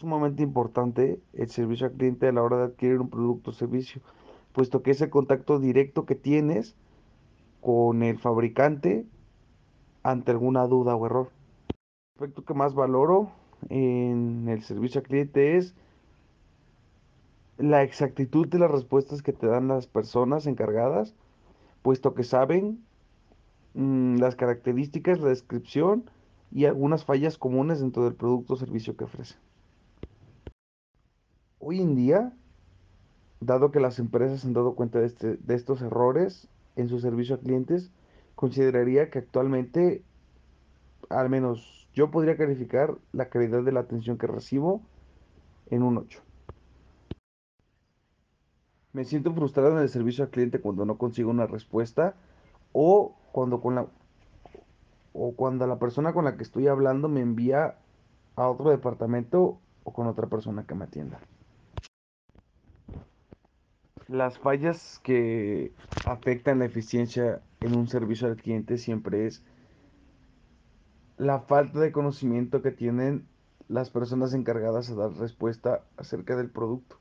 sumamente importante el servicio al cliente a la hora de adquirir un producto o servicio, puesto que es el contacto directo que tienes con el fabricante ante alguna duda o error. El aspecto que más valoro en el servicio al cliente es la exactitud de las respuestas que te dan las personas encargadas, puesto que saben mm, las características, la descripción y algunas fallas comunes dentro del producto o servicio que ofrecen. Hoy en día, dado que las empresas han dado cuenta de, este- de estos errores en su servicio a clientes, consideraría que actualmente, al menos yo podría calificar la calidad de la atención que recibo en un 8. Me siento frustrado en el servicio al cliente cuando no consigo una respuesta o cuando con la o cuando la persona con la que estoy hablando me envía a otro departamento o con otra persona que me atienda. Las fallas que afectan la eficiencia en un servicio al cliente siempre es la falta de conocimiento que tienen las personas encargadas de dar respuesta acerca del producto.